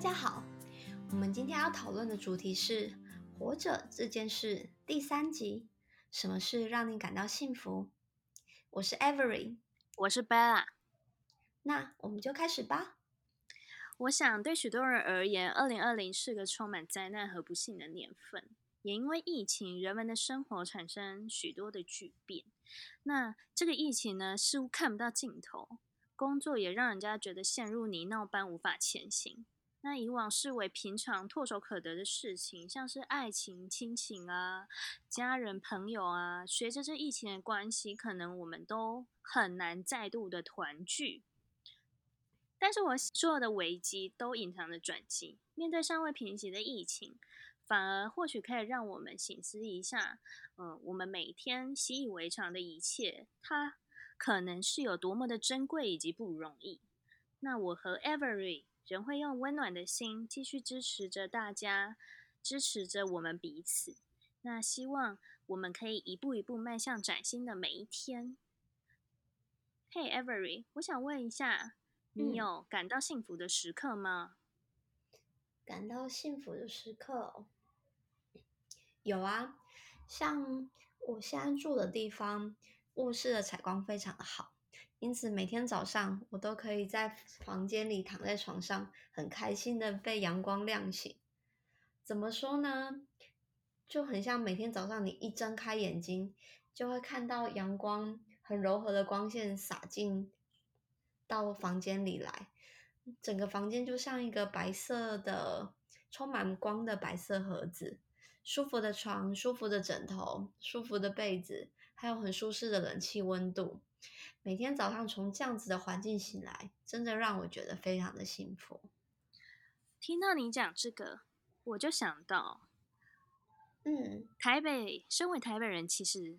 家好，我们今天要讨论的主题是“活着”这件事第三集。什么事让你感到幸福？我是 Avery，我是 Bella。那我们就开始吧。我想，对许多人而言，二零二零是个充满灾难和不幸的年份。也因为疫情，人们的生活产生许多的巨变。那这个疫情呢，似乎看不到尽头。工作也让人家觉得陷入泥淖般无法前行。那以往视为平常、唾手可得的事情，像是爱情、亲情啊、家人、朋友啊，随着这疫情的关系，可能我们都很难再度的团聚。但是我所有的危机都隐藏着转机。面对尚未平息的疫情，反而或许可以让我们醒思一下，嗯，我们每天习以为常的一切，它。可能是有多么的珍贵以及不容易。那我和 Every 仍会用温暖的心继续支持着大家，支持着我们彼此。那希望我们可以一步一步迈向崭新的每一天。Hey Every，我想问一下，你有感到幸福的时刻吗？感到幸福的时刻有啊，像我现在住的地方。卧室的采光非常的好，因此每天早上我都可以在房间里躺在床上，很开心的被阳光亮醒。怎么说呢？就很像每天早上你一睁开眼睛，就会看到阳光很柔和的光线洒进到房间里来，整个房间就像一个白色的、充满光的白色盒子，舒服的床、舒服的枕头、舒服的被子。还有很舒适的冷气温度，每天早上从这样子的环境醒来，真的让我觉得非常的幸福。听到你讲这个，我就想到，嗯，台北，身为台北人，其实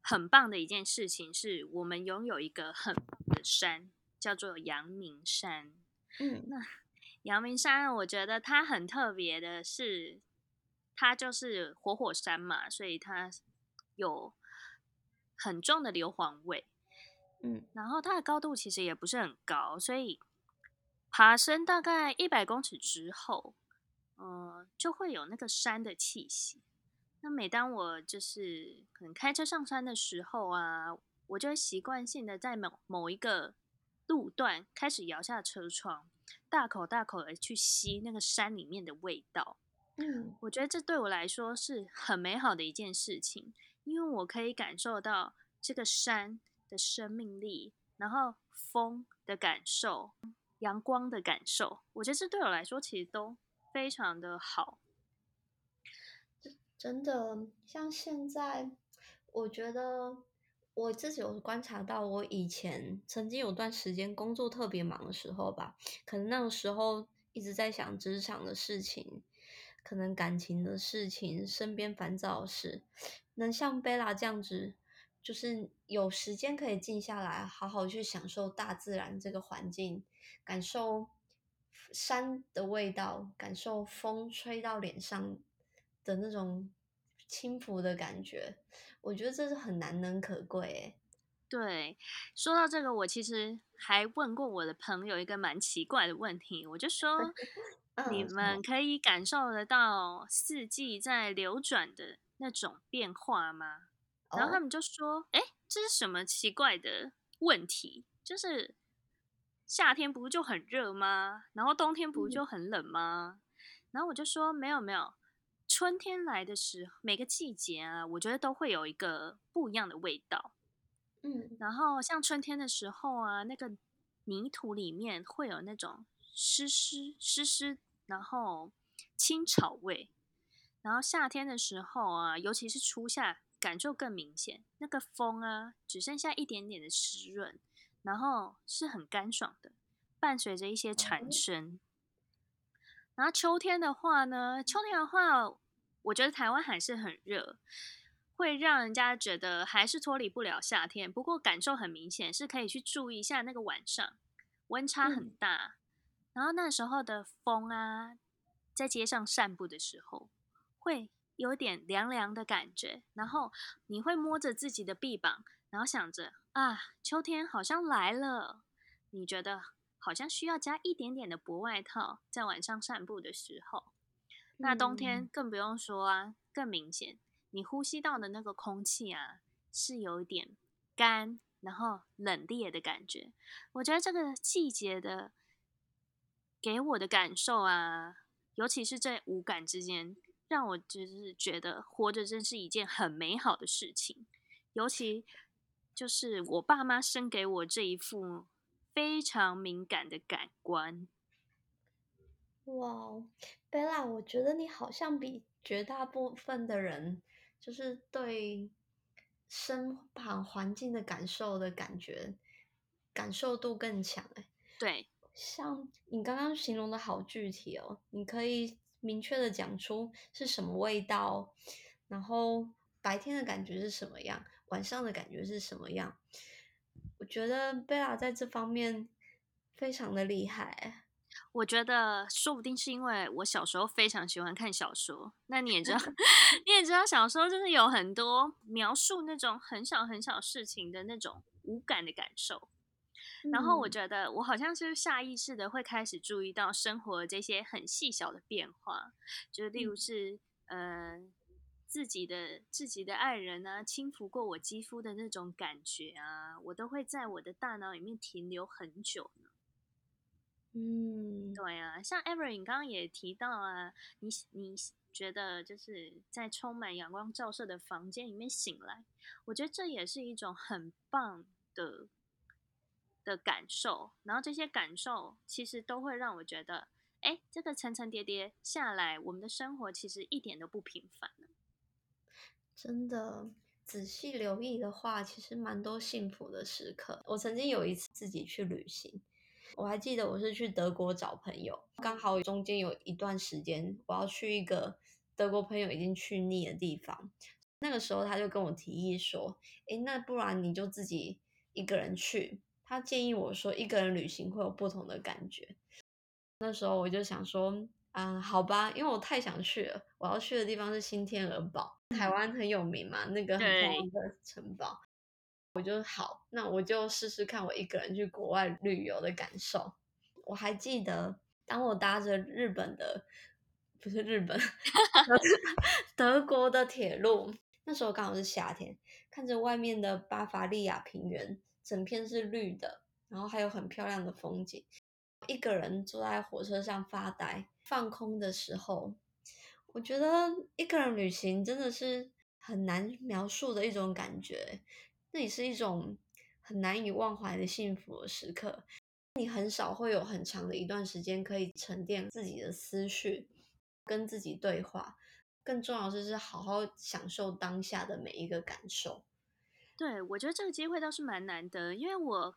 很棒的一件事情是我们拥有一个很棒的山，叫做阳明山。嗯，那阳明山，我觉得它很特别的是，它就是活火山嘛，所以它有。很重的硫磺味，嗯，然后它的高度其实也不是很高，所以爬升大概一百公尺之后，嗯，就会有那个山的气息。那每当我就是可能开车上山的时候啊，我就会习惯性的在某某一个路段开始摇下车窗，大口大口的去吸那个山里面的味道。嗯，我觉得这对我来说是很美好的一件事情。因为我可以感受到这个山的生命力，然后风的感受，阳光的感受，我觉得这对我来说其实都非常的好。真的，像现在，我觉得我自己有观察到，我以前曾经有段时间工作特别忙的时候吧，可能那个时候一直在想职场的事情。可能感情的事情，身边烦躁的事，能像贝拉这样子，就是有时间可以静下来，好好去享受大自然这个环境，感受山的味道，感受风吹到脸上的那种轻浮的感觉，我觉得这是很难能可贵诶。对，说到这个，我其实还问过我的朋友一个蛮奇怪的问题，我就说。你们可以感受得到四季在流转的那种变化吗？然后他们就说：“哎，这是什么奇怪的问题？就是夏天不就很热吗？然后冬天不就很冷吗？”然后我就说：“没有没有，春天来的时候，每个季节啊，我觉得都会有一个不一样的味道。嗯，然后像春天的时候啊，那个泥土里面会有那种。”湿湿湿湿，然后青草味，然后夏天的时候啊，尤其是初夏，感受更明显。那个风啊，只剩下一点点的湿润，然后是很干爽的，伴随着一些蝉声。然后秋天的话呢，秋天的话，我觉得台湾还是很热，会让人家觉得还是脱离不了夏天。不过感受很明显，是可以去注意一下那个晚上温差很大。然后那时候的风啊，在街上散步的时候，会有点凉凉的感觉。然后你会摸着自己的臂膀，然后想着啊，秋天好像来了。你觉得好像需要加一点点的薄外套，在晚上散步的时候。那冬天更不用说啊，更明显，你呼吸到的那个空气啊，是有一点干，然后冷冽的感觉。我觉得这个季节的给我的感受啊，尤其是这五感之间，让我就是觉得活着真是一件很美好的事情。尤其就是我爸妈生给我这一副非常敏感的感官。哇，贝拉，我觉得你好像比绝大部分的人，就是对身旁环境的感受的感觉感受度更强哎。对，像你刚刚形容的好具体哦，你可以明确的讲出是什么味道，然后白天的感觉是什么样，晚上的感觉是什么样。我觉得贝拉在这方面非常的厉害。我觉得说不定是因为我小时候非常喜欢看小说。那你也知道，你也知道，小说就是有很多描述那种很小很小事情的那种无感的感受。然后我觉得我好像是下意识的会开始注意到生活这些很细小的变化，就例如是呃自己的自己的爱人啊轻抚过我肌肤的那种感觉啊，我都会在我的大脑里面停留很久呢。嗯，对啊，像 Ever，你刚刚也提到啊，你你觉得就是在充满阳光照射的房间里面醒来，我觉得这也是一种很棒的的感受。然后这些感受其实都会让我觉得，哎，这个层层叠叠下来，我们的生活其实一点都不平凡真的，仔细留意的话，其实蛮多幸福的时刻。我曾经有一次自己去旅行。我还记得我是去德国找朋友，刚好中间有一段时间我要去一个德国朋友已经去腻的地方，那个时候他就跟我提议说：“哎，那不然你就自己一个人去。”他建议我说一个人旅行会有不同的感觉。那时候我就想说：“嗯，好吧，因为我太想去了，我要去的地方是新天鹅堡，台湾很有名嘛，那个很漂亮的城堡。”我就好，那我就试试看我一个人去国外旅游的感受。我还记得，当我搭着日本的，不是日本，德国的铁路，那时候刚好是夏天，看着外面的巴伐利亚平原，整片是绿的，然后还有很漂亮的风景。一个人坐在火车上发呆、放空的时候，我觉得一个人旅行真的是很难描述的一种感觉。那也是一种很难以忘怀的幸福的时刻。你很少会有很长的一段时间可以沉淀自己的思绪，跟自己对话。更重要的是，好好享受当下的每一个感受。对，我觉得这个机会倒是蛮难得，因为我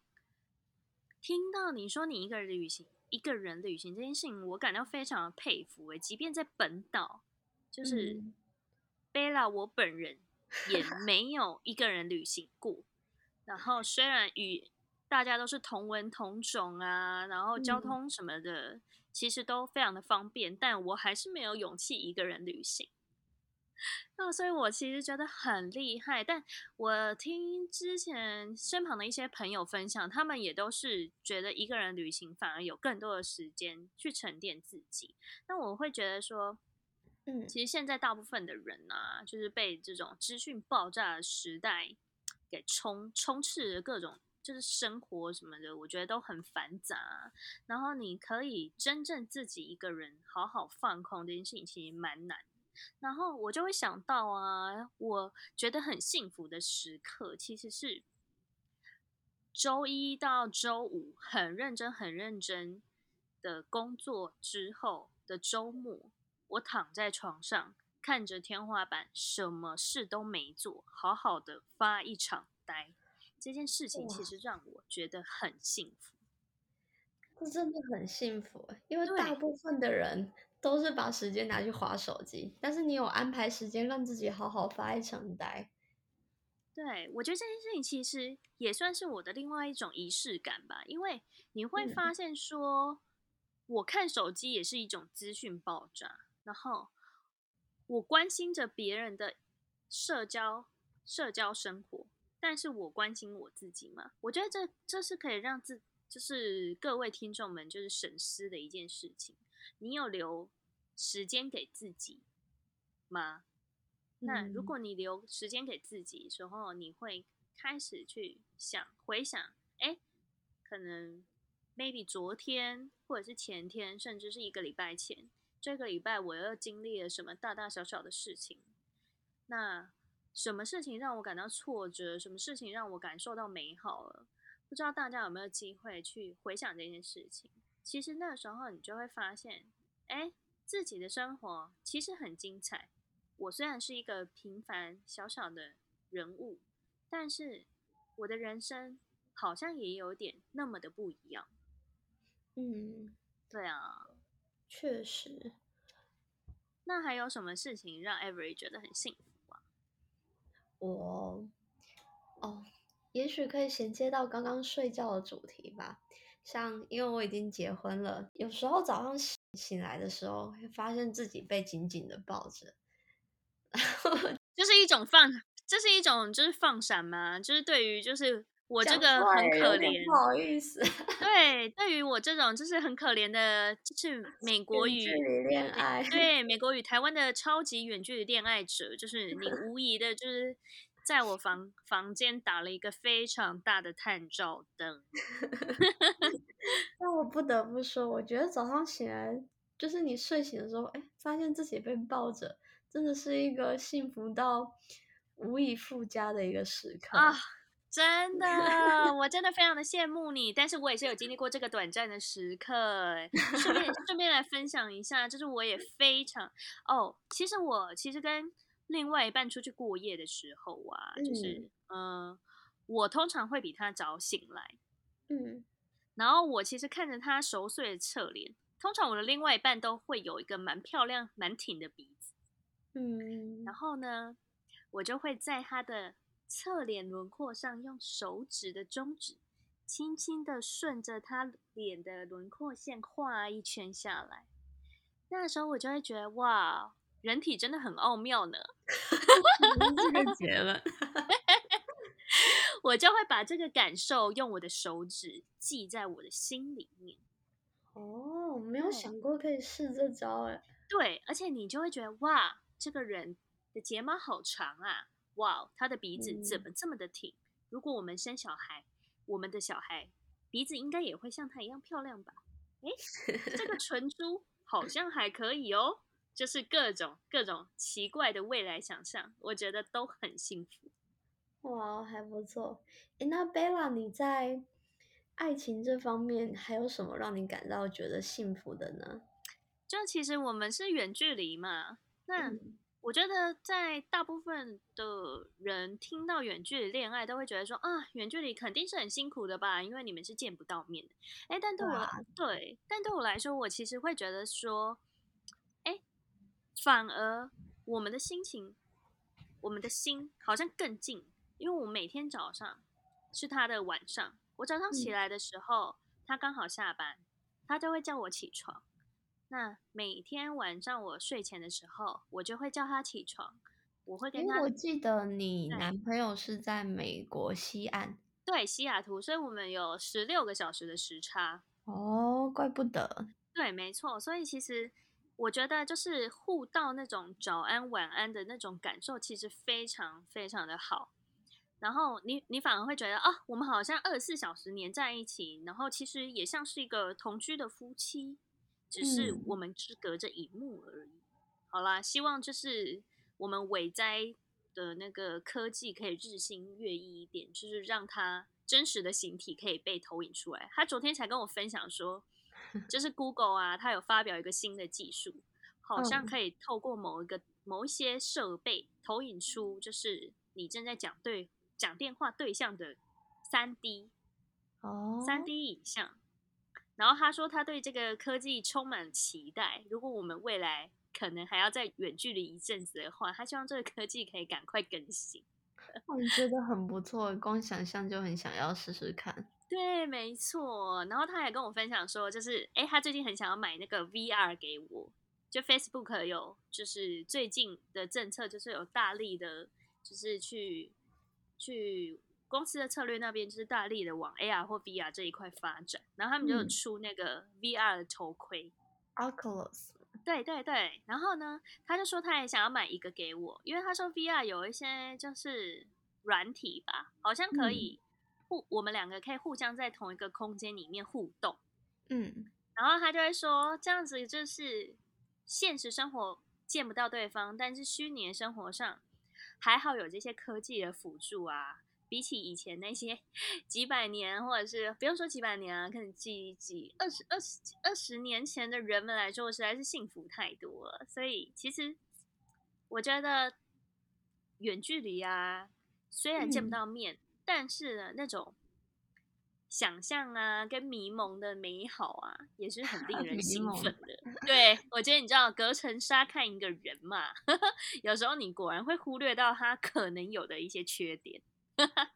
听到你说你一个人旅行，一个人旅行这件事情，我感到非常的佩服。诶，即便在本岛，就是贝拉，我本人。也没有一个人旅行过，然后虽然与大家都是同文同种啊，然后交通什么的其实都非常的方便，但我还是没有勇气一个人旅行。那所以我其实觉得很厉害，但我听之前身旁的一些朋友分享，他们也都是觉得一个人旅行反而有更多的时间去沉淀自己。那我会觉得说。嗯，其实现在大部分的人啊，就是被这种资讯爆炸的时代给充充斥着各种，就是生活什么的，我觉得都很繁杂。然后你可以真正自己一个人好好放空这件事情，其实蛮难。然后我就会想到啊，我觉得很幸福的时刻，其实是周一到周五很认真、很认真的工作之后的周末。我躺在床上，看着天花板，什么事都没做，好好的发一场呆。这件事情其实让我觉得很幸福。这真的很幸福，因为大部分的人都是把时间拿去划手机，但是你有安排时间让自己好好发一场呆。对，我觉得这件事情其实也算是我的另外一种仪式感吧，因为你会发现说，我看手机也是一种资讯爆炸。然后，我关心着别人的社交社交生活，但是我关心我自己嘛？我觉得这这是可以让自就是各位听众们就是省思的一件事情。你有留时间给自己吗？那如果你留时间给自己时候，你会开始去想回想，哎，可能 maybe 昨天或者是前天，甚至是一个礼拜前，这个礼拜我又经历了什么大大小小的事情？那什么事情让我感到挫折？什么事情让我感受到美好了？不知道大家有没有机会去回想这件事情？其实那时候你就会发现，哎，自己的生活其实很精彩。我虽然是一个平凡小小的人物，但是我的人生好像也有点那么的不一样。嗯，对啊，确实。那还有什么事情让 Every 觉得很幸福啊？我，哦，也许可以衔接到刚刚睡觉的主题吧。像因为我已经结婚了，有时候早上醒醒来的时候，会发现自己被紧紧的抱着。就是一种放，这是一种就是放闪吗？就是对于就是我这个很可怜，不好意思。对，对于我这种就是很可怜的，就是 美国与恋爱，对 美国与台湾的超级远距离恋爱者，就是你无疑的，就是在我房房间打了一个非常大的探照灯。但我不得不说，我觉得早上醒来，就是你睡醒的时候，哎，发现自己被抱着。真的是一个幸福到无以复加的一个时刻啊！真的，我真的非常的羡慕你。但是我也是有经历过这个短暂的时刻。顺便 顺便来分享一下，就是我也非常哦。其实我其实跟另外一半出去过夜的时候啊，就是嗯，我通常会比他早醒来，嗯，然后我其实看着他熟睡的侧脸，通常我的另外一半都会有一个蛮漂亮、蛮挺的鼻子。嗯，然后呢，我就会在他的侧脸轮廓上用手指的中指，轻轻的顺着他脸的轮廓线画一圈下来。那时候我就会觉得，哇，人体真的很奥妙呢。这个结论，我就会把这个感受用我的手指记在我的心里面。哦，没有想过可以试这招哎。对，而且你就会觉得，哇。这个人的睫毛好长啊！哇，他的鼻子怎么这么的挺？如果我们生小孩，我们的小孩鼻子应该也会像他一样漂亮吧？哎，这个 唇珠好像还可以哦。就是各种各种奇怪的未来想象，我觉得都很幸福。哇，还不错。哎，那贝拉，你在爱情这方面还有什么让你感到觉得幸福的呢？就其实我们是远距离嘛。那我觉得，在大部分的人听到远距离恋爱，都会觉得说啊，远距离肯定是很辛苦的吧，因为你们是见不到面的。哎，但对我对，但对我来说，我其实会觉得说，哎，反而我们的心情，我们的心好像更近，因为我每天早上是他的晚上，我早上起来的时候，他刚好下班，他就会叫我起床。那每天晚上我睡前的时候，我就会叫他起床。我会跟他。我记得你男朋友是在美国西岸，对西雅图，所以我们有十六个小时的时差。哦，怪不得。对，没错。所以其实我觉得，就是互道那种早安、晚安的那种感受，其实非常非常的好。然后你你反而会觉得啊，我们好像二十四小时黏在一起，然后其实也像是一个同居的夫妻。只是我们只隔着荧幕而已。好啦，希望就是我们伟哉的那个科技可以日新月异一点，就是让它真实的形体可以被投影出来。他昨天才跟我分享说，就是 Google 啊，他有发表一个新的技术，好像可以透过某一个某一些设备投影出，就是你正在讲对讲电话对象的三 D 哦，三 D 影像。然后他说，他对这个科技充满期待。如果我们未来可能还要再远距离一阵子的话，他希望这个科技可以赶快更新。我觉得很不错，光想象就很想要试试看。对，没错。然后他还跟我分享说，就是哎，他最近很想要买那个 VR 给我。就 Facebook 有，就是最近的政策就是有大力的，就是去去公司的策略那边就是大力的往 AR 或 VR 这一块发展，然后他们就出那个 VR 的头盔，Oculus。对对对，然后呢，他就说他也想要买一个给我，因为他说 VR 有一些就是软体吧，好像可以互我们两个可以互相在同一个空间里面互动。嗯，然后他就会说这样子就是现实生活见不到对方，但是虚拟生活上还好有这些科技的辅助啊。比起以前那些 几百年，或者是不用说几百年啊，可能几几二十二十二十年前的人们来说，实在是幸福太多了。所以其实我觉得远距离啊，虽然见不到面，但是呢，那种想象啊跟迷蒙的美好啊，也是很令 人兴奋的。对我觉得你知道，隔层纱看一个人嘛，有时候你果然会忽略到他可能有的一些缺点。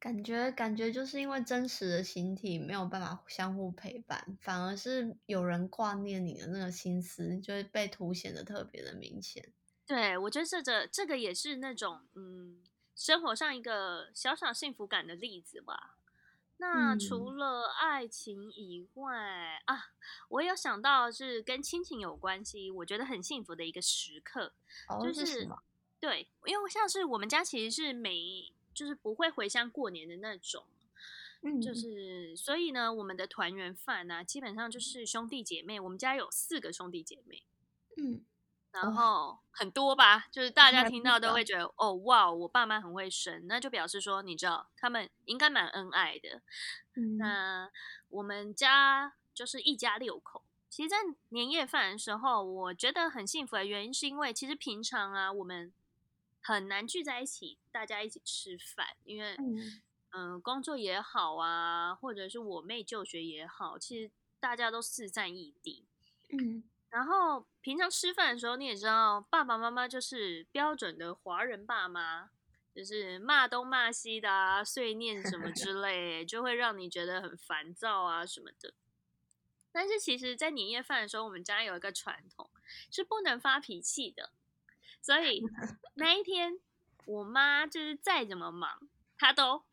感觉感觉就是因为真实的形体没有办法相互陪伴，反而是有人挂念你的那个心思，就会被凸显的特别的明显。对，我觉得这个这个也是那种嗯，生活上一个小小幸福感的例子吧。那除了爱情以外啊，我有想到是跟亲情有关系，我觉得很幸福的一个时刻，就是对，因为像是我们家其实是每就是不会回乡过年的那种，嗯，就是所以呢，我们的团圆饭呢，基本上就是兄弟姐妹。我们家有四个兄弟姐妹，嗯，然后很多吧，就是大家听到都会觉得，哦，哇，我爸妈很会生，那就表示说，你知道，他们应该蛮恩爱的。那我们家就是一家六口。其实，在年夜饭的时候，我觉得很幸福的原因，是因为其实平常啊，我们。很难聚在一起，大家一起吃饭，因为嗯，工作也好啊，或者是我妹就学也好，其实大家都四散异地。嗯，然后平常吃饭的时候，你也知道，爸爸妈妈就是标准的华人爸妈，就是骂东骂西的啊，碎念什么 之类，就会让你觉得很烦躁啊什么的。但是其实，在年夜饭的时候，我们家有一个传统，是不能发脾气的。所以 那一天，我妈就是再怎么忙，她都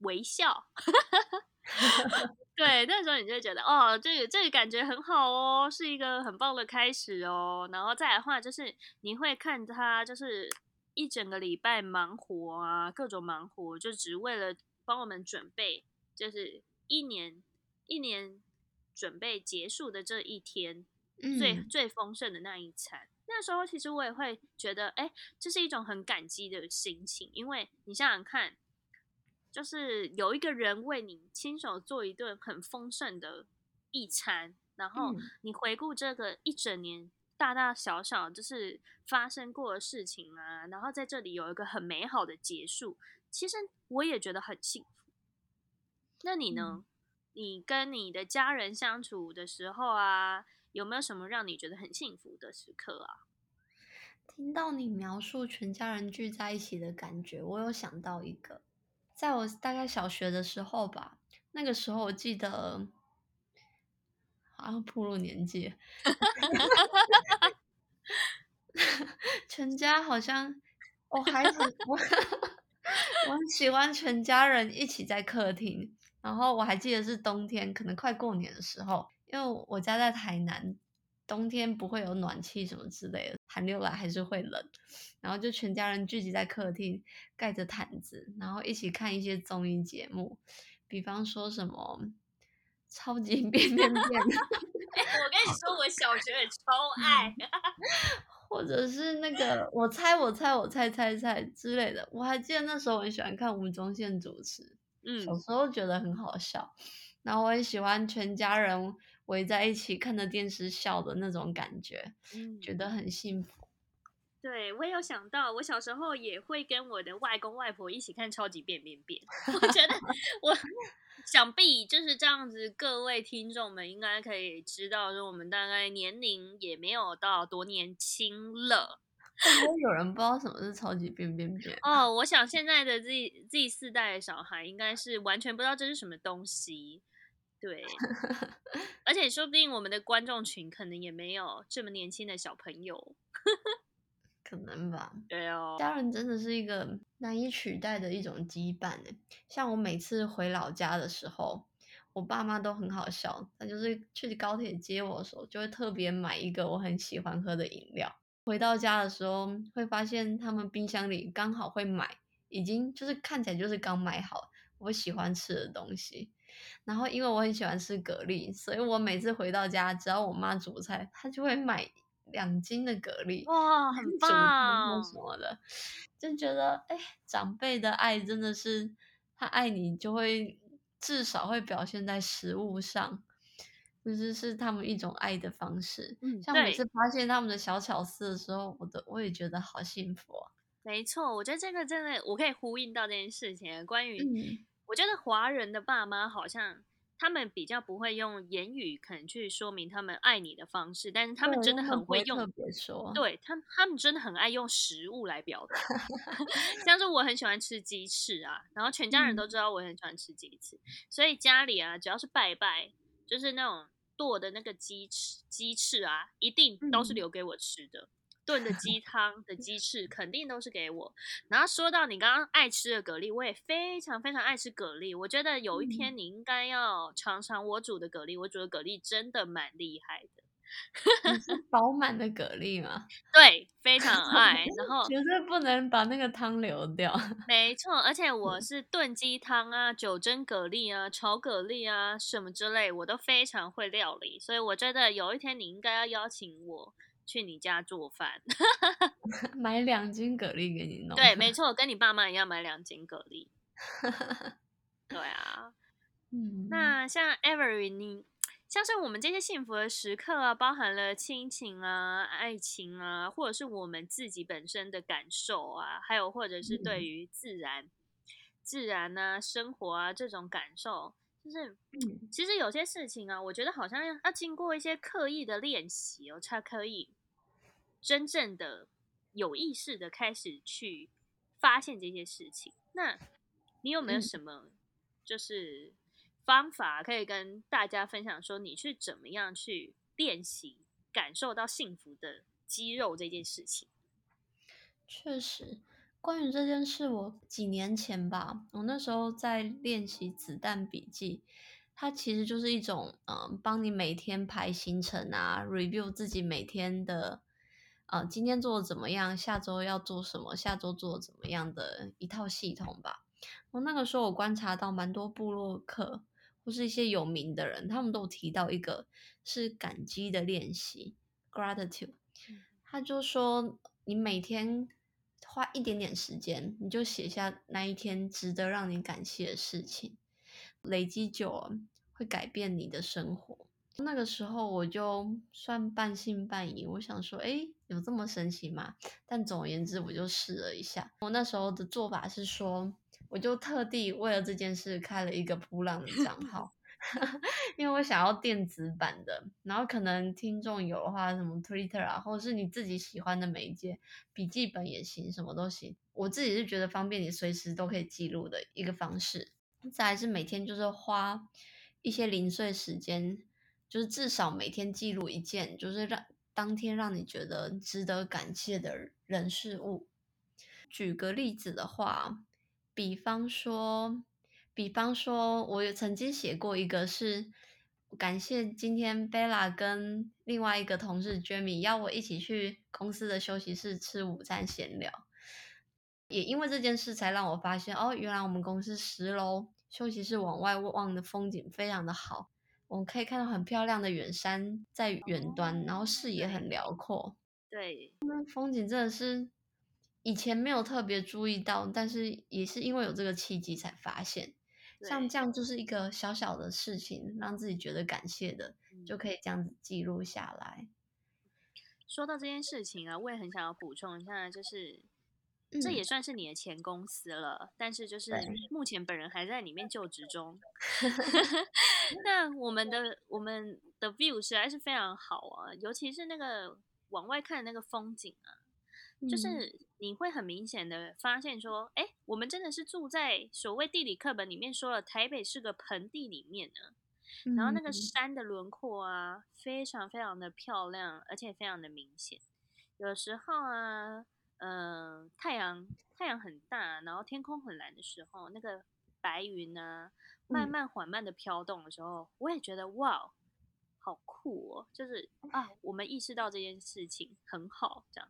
微笑。对，那时候你就觉得哦，这个这个感觉很好哦，是一个很棒的开始哦。然后再来的话，就是你会看他，就是一整个礼拜忙活啊，各种忙活，就只为了帮我们准备，就是一年一年准备结束的这一天，最最丰盛的那一餐。那时候其实我也会觉得，哎，这是一种很感激的心情，因为你想想看，就是有一个人为你亲手做一顿很丰盛的一餐，然后你回顾这个一整年大大小小就是发生过的事情啊，然后在这里有一个很美好的结束，其实我也觉得很幸福。那你呢？你跟你的家人相处的时候啊？有没有什么让你觉得很幸福的时刻啊？听到你描述全家人聚在一起的感觉，我有想到一个，在我大概小学的时候吧，那个时候我记得，好像步入年纪，全家好像，我孩子，我我很喜欢全家人一起在客厅，然后我还记得是冬天，可能快过年的时候。因为我家在台南，冬天不会有暖气什么之类的，寒流来还是会冷，然后就全家人聚集在客厅，盖着毯子，然后一起看一些综艺节目，比方说什么超级变变变，我跟你说，我小学也超爱，或者是那个我猜我猜我猜猜猜之类的，我还记得那时候我很喜欢看吴宗宪主持，嗯，小时候觉得很好笑。然后我也喜欢全家人围在一起看着电视笑的那种感觉，觉得很幸福。对我也有想到，我小时候也会跟我的外公外婆一起看《超级变变变》。我觉得 我想必就是这样子，各位听众们应该可以知道，说我们大概年龄也没有到多年轻了。会不会有人不知道什么是《超级变变变》？哦，我想现在的 Z Z 四代的小孩应该是完全不知道这是什么东西。对，而且说不定我们的观众群可能也没有这么年轻的小朋友，可能吧。对哦，家人真的是一个难以取代的一种羁绊诶。像我每次回老家的时候，我爸妈都很好笑，他就是去高铁接我的时候，就会特别买一个我很喜欢喝的饮料。回到家的时候，会发现他们冰箱里刚好会买，已经就是看起来就是刚买好我喜欢吃的东西。然后因为我很喜欢吃蛤蜊，所以我每次回到家，只要我妈煮菜，她就会买两斤的蛤蜊，哇，很棒什么的，就觉得哎，长辈的爱真的是他爱你，就会至少会表现在食物上，就是是他们一种爱的方式。嗯，像每次发现他们的小巧思的时候，我都我也觉得好幸福啊。没错，我觉得这个真的我可以呼应到这件事情，关于。我觉得华人的爸妈好像他们比较不会用言语可能去说明他们爱你的方式，但是他们真的很会用，对他他们真的很爱用食物来表达。像是我很喜欢吃鸡翅啊，然后全家人都知道我很喜欢吃鸡翅，所以家里啊只要是拜拜，就是那种剁的那个鸡翅鸡翅啊，一定都是留给我吃的。炖的鸡汤的鸡翅肯定都是给我。然后说到你刚刚爱吃的蛤蜊，我也非常非常爱吃蛤蜊。我觉得有一天你应该要尝尝我煮的蛤蜊，我煮的蛤蜊真的蛮厉害的。饱满的蛤蜊吗？对，非常爱。然 后绝对不能把那个汤流掉。没错，而且我是炖鸡汤啊、九蒸蛤蜊啊、炒蛤蜊啊什么之类，我都非常会料理。所以我觉得有一天你应该要邀请我。去你家做饭，买两斤蛤蜊给你弄。对，没 错，跟你爸妈一样买两斤蛤蜊。对啊，嗯，那像 Every，你像是我们这些幸福的时刻啊，包含了亲情啊、爱情啊，或者是我们自己本身的感受啊，还有或者是对于自然、自然啊、生活啊这种感受。就是，其实有些事情啊，我觉得好像要要经过一些刻意的练习哦，才可以真正的有意识的开始去发现这些事情。那你有没有什么就是方法可以跟大家分享？说你是怎么样去练习感受到幸福的肌肉这件事情？确实。关于这件事，我几年前吧，我那时候在练习子弹笔记，它其实就是一种，嗯，帮你每天排行程啊，review 自己每天的，呃，今天做的怎么样，下周要做什么，下周做怎么样的一套系统吧。我那个时候我观察到蛮多部落客或是一些有名的人，他们都提到一个是感激的练习，gratitude。他就说你每天。花一点点时间，你就写下那一天值得让你感谢的事情，累积久了会改变你的生活。那个时候我就算半信半疑，我想说，哎，有这么神奇吗？但总而言之，我就试了一下。我那时候的做法是说，我就特地为了这件事开了一个普朗的账号。因为我想要电子版的，然后可能听众有的话，什么 Twitter 啊，或者是你自己喜欢的媒介，笔记本也行，什么都行。我自己是觉得方便你随时都可以记录的一个方式。再是每天就是花一些零碎时间，就是至少每天记录一件，就是让当天让你觉得值得感谢的人事物。举个例子的话，比方说。比方说，我有曾经写过一个，是感谢今天 Bella 跟另外一个同事 Jamie 邀我一起去公司的休息室吃午餐闲聊，也因为这件事才让我发现，哦，原来我们公司十楼休息室往外望的风景非常的好，我们可以看到很漂亮的远山在远端，然后视野很辽阔，对，那风景真的是以前没有特别注意到，但是也是因为有这个契机才发现。像这样就是一个小小的事情，让自己觉得感谢的，就可以这样子记录下来。说到这件事情啊，我也很想要补充一下，就是这也算是你的前公司了，但是就是目前本人还在里面就职中。那我们的我们的 view 实在是非常好啊，尤其是那个往外看的那个风景啊。就是你会很明显的发现说，哎，我们真的是住在所谓地理课本里面说了，台北是个盆地里面呢。然后那个山的轮廓啊，非常非常的漂亮，而且非常的明显。有时候啊，呃太阳太阳很大，然后天空很蓝的时候，那个白云呢慢嗯慢缓慢的飘动的时候，我也觉得哇，好酷哦！就是啊，我们意识到这件事情很好，这样。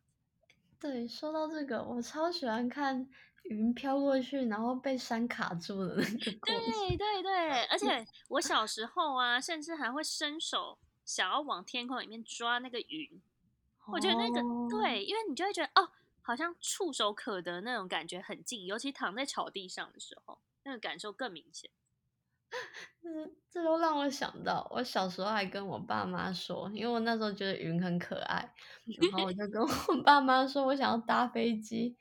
对，说到这个，我超喜欢看云飘过去，然后被山卡住的那个。对对对，而且 我小时候啊，甚至还会伸手想要往天空里面抓那个云。我觉得那个、哦，对，因为你就会觉得哦，好像触手可得那种感觉很近，尤其躺在草地上的时候，那个感受更明显。这这都让我想到，我小时候还跟我爸妈说，因为我那时候觉得云很可爱，然后我就跟我爸妈说，我想要搭飞机，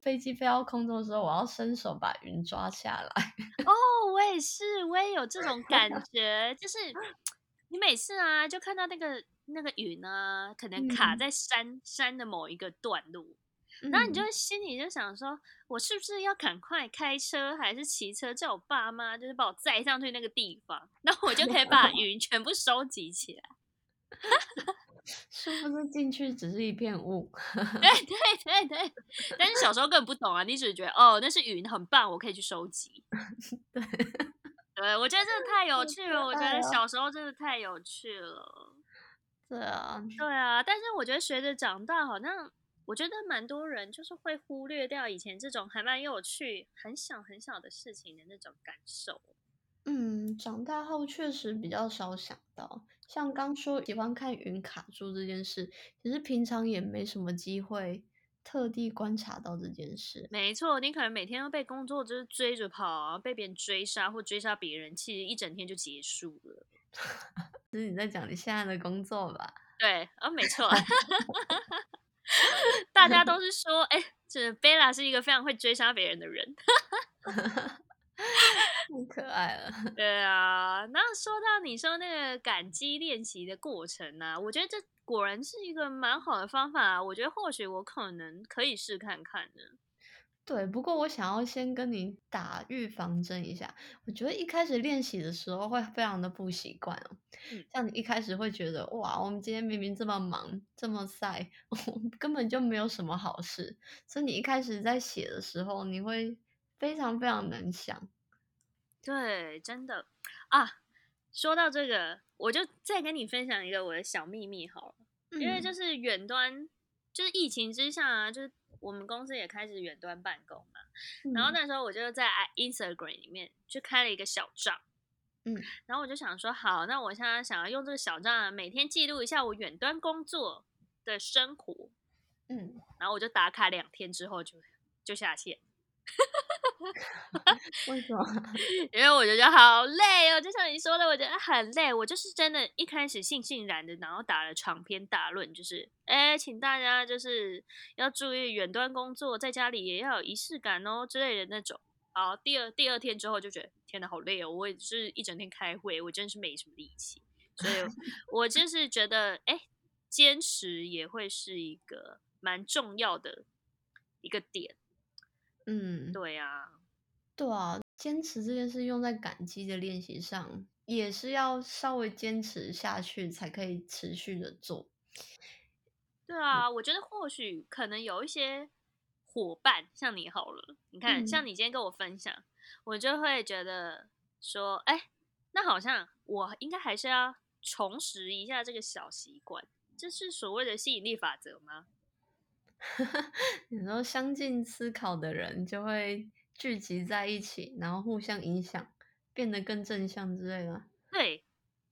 飞机飞到空中的时候，我要伸手把云抓下来。哦，我也是，我也有这种感 觉，就是你每次啊，就看到那个那个云啊，可能卡嗯在山、山的某一个段落，然后你就心里就想说，我是不是要赶快开车还是骑车，叫我爸妈就是把我载上去那个地方，然后我就可以把 云全部收集起来。是不是进去只是一片雾。对 对对对，但是小时候根本不懂啊，你只是觉得哦，那是云，很棒，我可以去收集。对，对，我觉得这个太有趣了，我觉得小时候真的太有趣了。对啊，对啊，但是我觉得随着长大，好像我觉得蛮多人就是会忽略掉以前这种还蛮有趣、很小很小的事情的那种感受。嗯，长大后确实比较少想到，像刚说喜欢看云卡住这件事，其实平常也没什么机会特地观察到这件事。没错，你可能每天都被工作就是追着跑啊，被别人追杀或追杀别人，其实一整天就结束了。这是你在讲你现在的工作吧？对，啊，没错，大家都 是说，哎、这贝拉是一个非常会追杀别人的人。太可爱了。对啊，那说到你说那个感激练习的过程呢、我觉得这果然是一个蛮好的方法啊。我觉得或许我可能可以试看看呢。对，不过我想要先跟你打预防针一下，我觉得一开始练习的时候会非常的不习惯哦。嗯像你一开始会觉得，哇，我们今天明明这么忙，这么晒，我根本就没有什么好事，所以你一开始在写的时候，你会非常非常难想。对，真的啊。说到这个，我就再跟你分享一个我的小秘密好了。因为就嗯是远端，就是疫情之下啊，就是我们公司也开始远端办公嘛。然后嗯。那时候我就在 Instagram 里面就开了一个小账，嗯。然后我就想说，好，那我现在想要用这个小账啊每天记录一下我远端工作的生活，嗯，然后我就打卡两天之后就就下线，为什么？因为我觉得好累哦，就像你说的，我觉得很累。我就是真的，一开始悻悻然的，然后打了长篇大论，就是，哎，请大家就是要注意远端工作，在家里也要有仪式感哦之类的那种。好，第二第二天之后就觉得，天哪，好累哦！我也是一整天开会，我真是没什么力气，所以 我就是觉得，哎，坚持也会是一个蛮重要的一个点。嗯，对啊，对啊，坚持这件事用在感激的练习上，也是要稍微坚持下去才可以持续的做。对啊，我觉得或许可能有一些伙伴像你好了，你看，像嗯你今天跟我分享，我就会觉得说，哎，那好像我应该还是要重拾一下这个小习惯，这是所谓的吸引力法则吗？有时候相近思考的人就会聚集在一起，然后互相影响，变得更正向之类的。对，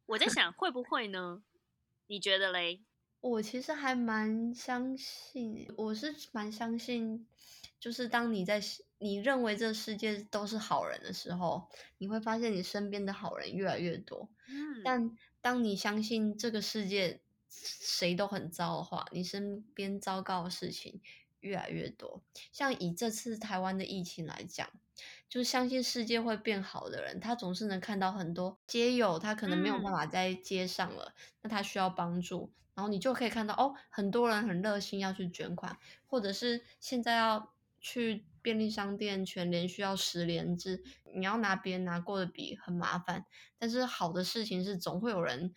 我在 想会不会呢？你觉得嘞？我其实还蛮相信，我是蛮相信，就是当你在你认为这世界都是好人的时候，你会发现你身边的好人越来越多。嗯，但当你相信这个世界谁都很糟的话，你身边糟糕的事情越来越多。像以这次台湾的疫情来讲，就是相信世界会变好的人，他总是能看到很多街友，他可能没有办嗯法在街上了，那他需要帮助，然后你就可以看到哦，很多人很热心要去捐款，或者是现在要去便利商店全联需要十连制，你要拿别人拿过的笔很麻烦，但是好的事情是总会有人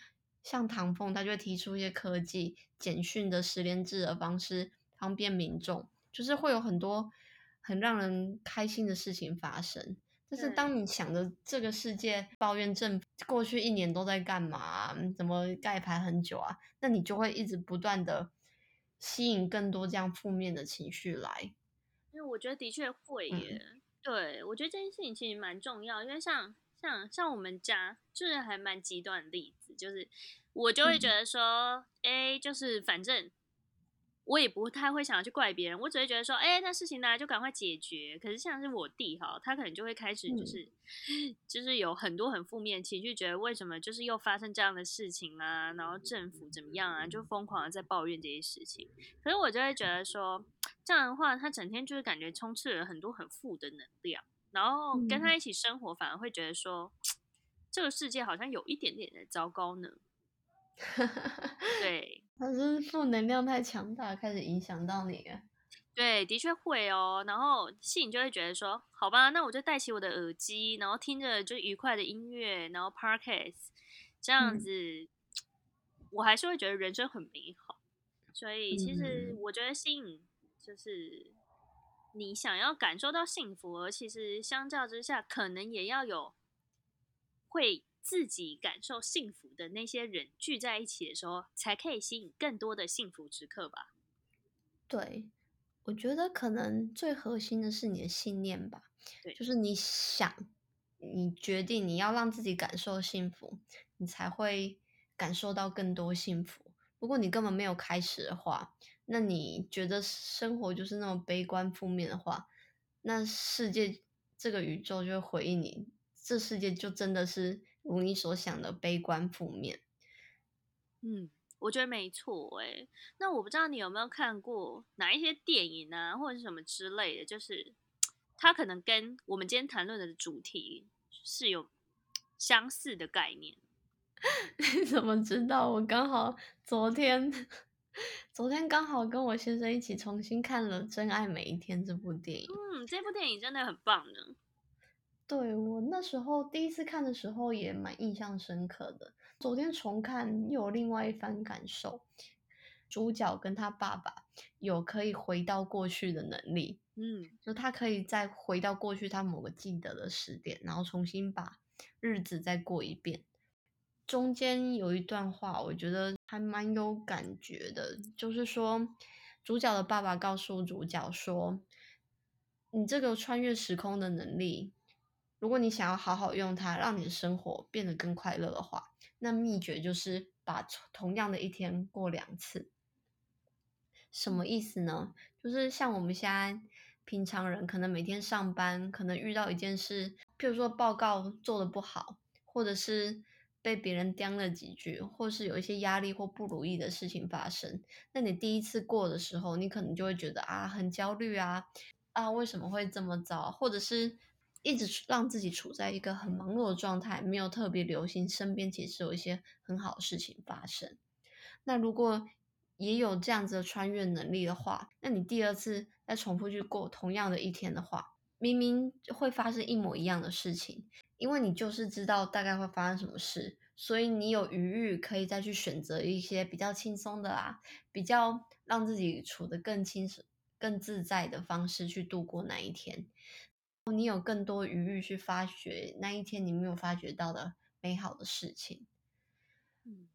像唐凤，他就会提出一些科技简讯的十连制的方式，方便民众。就是会有很多很让人开心的事情发生。但是当你想着这个世界抱怨政府过去一年都在干嘛，怎么盖牌很久啊，那你就会一直不断的吸引更多这样负面的情绪来。因为我觉得的确会耶，对我觉得这件事情其实蛮重要，因为像像像我们家就是还蛮极端的例子，就是我就会觉得说，哎，就是反正。我也不太会想要去怪别人，我只会觉得说，哎，那事情呢就赶快解决。可是像是我弟哈，他可能就会开始就是，就是有很多很负面情绪，觉得为什么就是又发生这样的事情啊？然后政府怎么样啊？就疯狂的在抱怨这些事情。可是我就会觉得说，这样的话，他整天就是感觉充斥了很多很负的能量，然后跟他一起生活，反而会觉得说，这个世界好像有一点点的糟糕呢。对。他是负能量太强大，开始影响到你。对，的确会哦。然后信就会觉得说，好吧，那我就戴起我的耳机，然后听着就愉快的音乐，然后 podcast 这样子，我还是会觉得人生很美好。所以其实我觉得信就是你想要感受到幸福，而其实相较之下，可能也要有会。自己感受幸福的那些人聚在一起的时候，才可以吸引更多的幸福时刻吧。对，我觉得可能最核心的是你的信念吧。对，就是你想，你决定你要让自己感受幸福，你才会感受到更多幸福。如果你根本没有开始的话，那你觉得生活就是那么悲观负面的话，那世界这个宇宙就会回应你，这世界就真的是。如你所想的悲观负面，嗯，我觉得没错哎。那我不知道你有没有看过哪一些电影啊，或者是什么之类的，就是它可能跟我们今天谈论的主题是有相似的概念。你 怎么知道？我刚好昨天，昨天刚好跟我先生一起重新看了《真爱每一天》这部电影。嗯，这部电影真的很棒呢。对我那时候第一次看的时候也蛮印象深刻的，昨天重看又有另外一番感受。主角跟他爸爸有可以回到过去的能力，嗯，就他可以再回到过去他某个记得的时点，然后重新把日子再过一遍。中间有一段话，我觉得还蛮有感觉的，就是说主角的爸爸告诉主角说：“你这个穿越时空的能力。”如果你想要好好用它，让你的生活变得更快乐的话，那秘诀就是把同样的一天过两次。什么意思呢？就是像我们现在平常人，可能每天上班，可能遇到一件事，譬如说报告做的不好，或者是被别人刁了几句，或是有一些压力或不如意的事情发生。那你第一次过的时候，你可能就会觉得啊，很焦虑啊，啊，为什么会这么糟？或者是。一直让自己处在一个很忙碌的状态，没有特别留心身边其实有一些很好的事情发生。那如果也有这样子的穿越能力的话，那你第二次再重复去过同样的一天的话，明明会发生一模一样的事情，因为你就是知道大概会发生什么事，所以你有余裕可以再去选择一些比较轻松的啊，比较让自己处得更轻松、更自在的方式去度过那一天。你有更多余裕去发掘那一天你没有发掘到的美好的事情。嗯，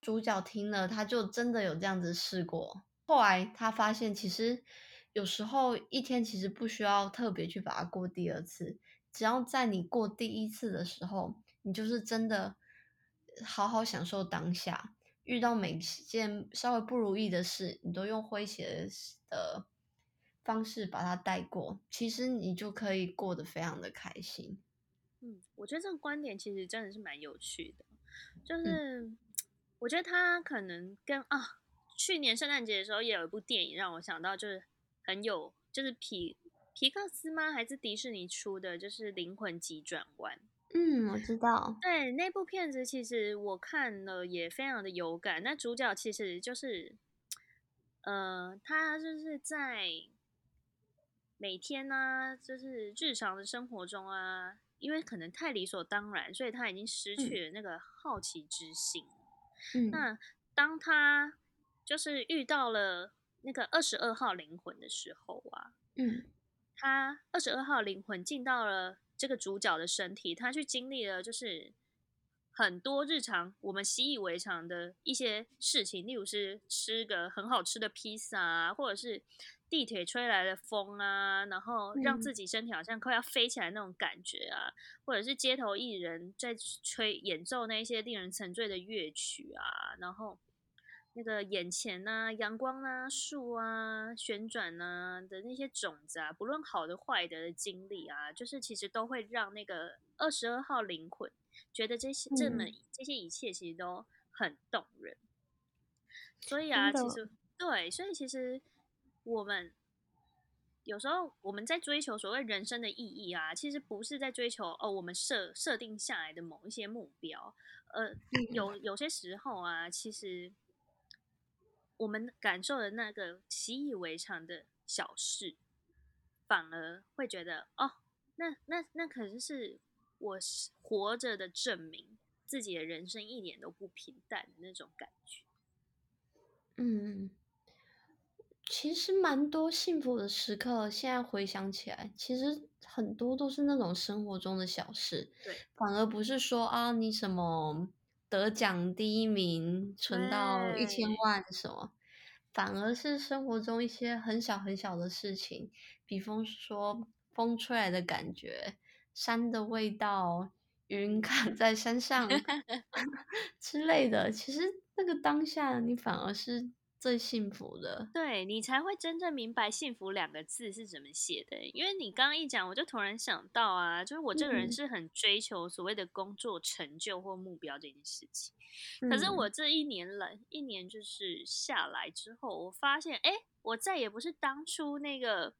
主角听了，他就真的有这样子试过。后来他发现，其实有时候一天其实不需要特别去把它过第二次，只要在你过第一次的时候，你就是真的好好享受当下。遇到每件稍微不如意的事，你都用诙谐的。方式把它带过，其实你就可以过得非常的开心。嗯，我觉得这个观点其实真的是蛮有趣的。就是我觉得他可能跟啊，去年圣诞节的时候也有一部电影让我想到，就是很有，就是皮皮克斯吗？还是迪士尼出的？就是《灵魂急转弯》。嗯，我知道。对，那部片子其实我看了也非常的有感。那主角其实就是，呃，他就是在。每天呢，就是日常的生活中啊，因为可能太理所当然，所以他已经失去了那个好奇之心。嗯，那当他就是遇到了那个二十二号灵魂的时候啊，嗯，他二十二号灵魂进到了这个主角的身体，他去经历了就是很多日常我们习以为常的一些事情，例如是吃个很好吃的披萨啊，或者是地铁吹来的风啊，然后让自己身体好像快要飞起来那种感觉啊，或者是街头艺人在吹演奏那些令人沉醉的乐曲啊，然后。那个眼前呐，阳光啊，树啊，旋转啊的那些种子啊，不论好的坏的的经历啊，就是其实都会让那个二十二号灵魂觉得这些这么这些一切其实都很动人。所以啊，其实对，所以其实我们有时候我们在追求所谓人生的意义啊，其实不是在追求哦，我们设设定下来的某一些目标，呃，有有些时候啊，其实。我们感受的那个习以为常的小事，反而会觉得哦，那那那可能是我活着的证明，自己的人生一点都不平淡的那种感觉。嗯，其实蛮多幸福的时刻，现在回想起来，其实很多都是那种生活中的小事，对，反而不是说啊，你什么。得奖第一名，存到一千万什么，反而是生活中一些很小很小的事情，比方说风吹来的感觉，山的味道，云卡 在山上 之类的。其实那个当下，你反而是。最幸福的，对你才会真正明白“幸福”两个字是怎么写的。因为你刚刚一讲，我就突然想到啊，就是我这个人是很追求所谓的工作成就或目标这件事情。可是我这一年来，一年就是下来之后，我发现，哎，我再也不是当初那个，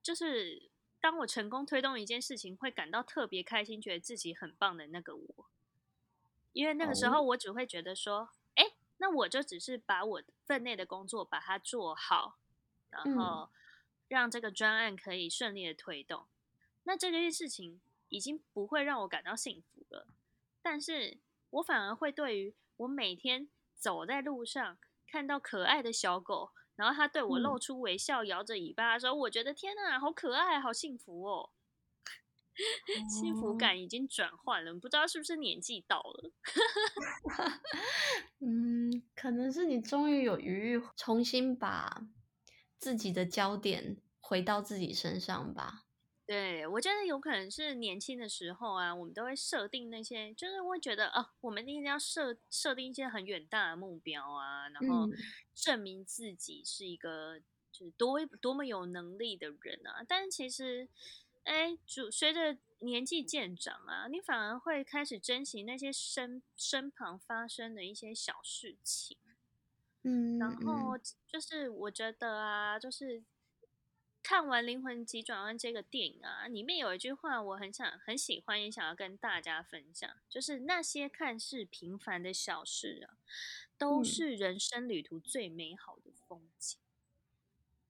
就是当我成功推动一件事情会感到特别开心，觉得自己很棒的那个我。因为那个时候，我只会觉得说。那我就只是把我分内的工作把它做好，然后让这个专案可以顺利的推动。那这件事情已经不会让我感到幸福了，但是我反而会对于我每天走在路上看到可爱的小狗，然后它对我露出微笑，摇着尾巴的时候，我觉得天哪，好可爱，好幸福哦。幸福感已经转换了，不知道是不是年纪到了。嗯，可能是你终于有余裕，重新把自己的焦点回到自己身上吧。对，我觉得有可能是年轻的时候啊，我们都会设定那些，就是会觉得啊，我们一定要设设定一些很远大的目标啊，然后证明自己是一个就是多多么有能力的人啊。但是其实。哎，主随着年纪渐长啊，你反而会开始珍惜那些身身旁发生的一些小事情。嗯，然后就是我觉得啊，就是看完《灵魂急转弯》这个电影啊，里面有一句话我很想很喜欢，也想要跟大家分享，就是那些看似平凡的小事啊，都是人生旅途最美好的风景。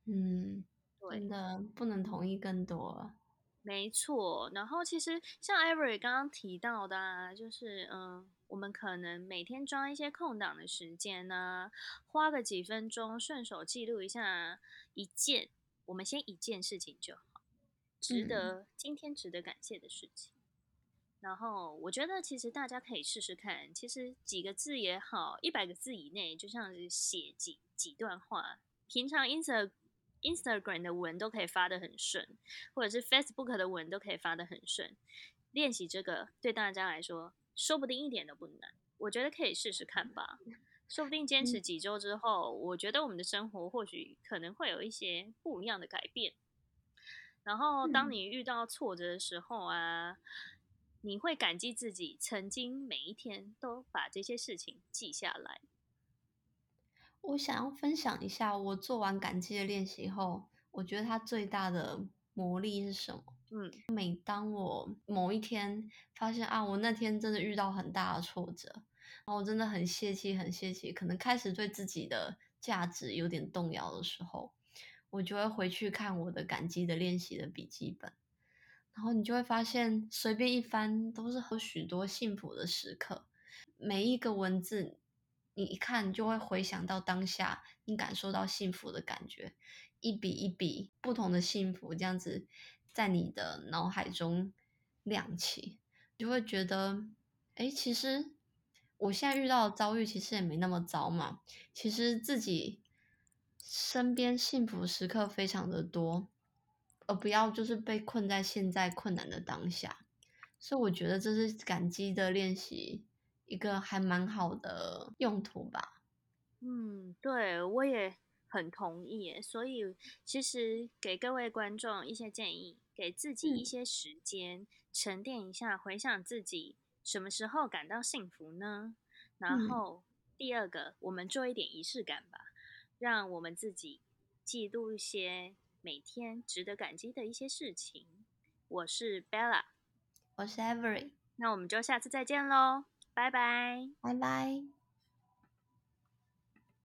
嗯，真的不能同意更多。没错，然后其实像 Ivory 刚刚提到的，啊，就是嗯，我们可能每天抓一些空档的时间呢，花个几分钟，顺手记录一下一件，我们先一件事情就好，值得今天值得感谢的事情。然后我觉得其实大家可以试试看，其实几个字也好，一百个字以内，就像是写几几段话，平常 Ins。Instagram 的文都可以发的很顺，或者是 Facebook 的文都可以发的很顺。练习这个对大家来说，说不定一点都不难。我觉得可以试试看吧，说不定坚持几周之后，我觉得我们的生活或许可能会有一些不一样的改变。然后，当你遇到挫折的时候啊，你会感激自己曾经每一天都把这些事情记下来。我想要分享一下，我做完感激的练习后，我觉得它最大的魔力是什么？嗯，每当我某一天发现啊，我那天真的遇到很大的挫折，然后我真的很泄气，很泄气，可能开始对自己的价值有点动摇的时候，我就会回去看我的感激的练习的笔记本，然后你就会发现，随便一翻都是有许多幸福的时刻，每一个文字。你一看就会回想到当下你感受到幸福的感觉，一笔一笔不同的幸福这样子在你的脑海中亮起，就会觉得，哎，其实我现在遇到的遭遇其实也没那么糟嘛，其实自己身边幸福时刻非常的多。而不要就是被困在现在困难的当下，所以我觉得这是感激的练习一个还蛮好的用途吧。嗯，对我也很同意。所以其实给各位观众一些建议，给自己一些时间沉淀一下，回想自己什么时候感到幸福呢？然后第二个，我们做一点仪式感吧，让我们自己记录一些。每天值得感激的一些事情。我是 Bella，我是 Avery，那我们就下次再见喽，拜拜，拜拜。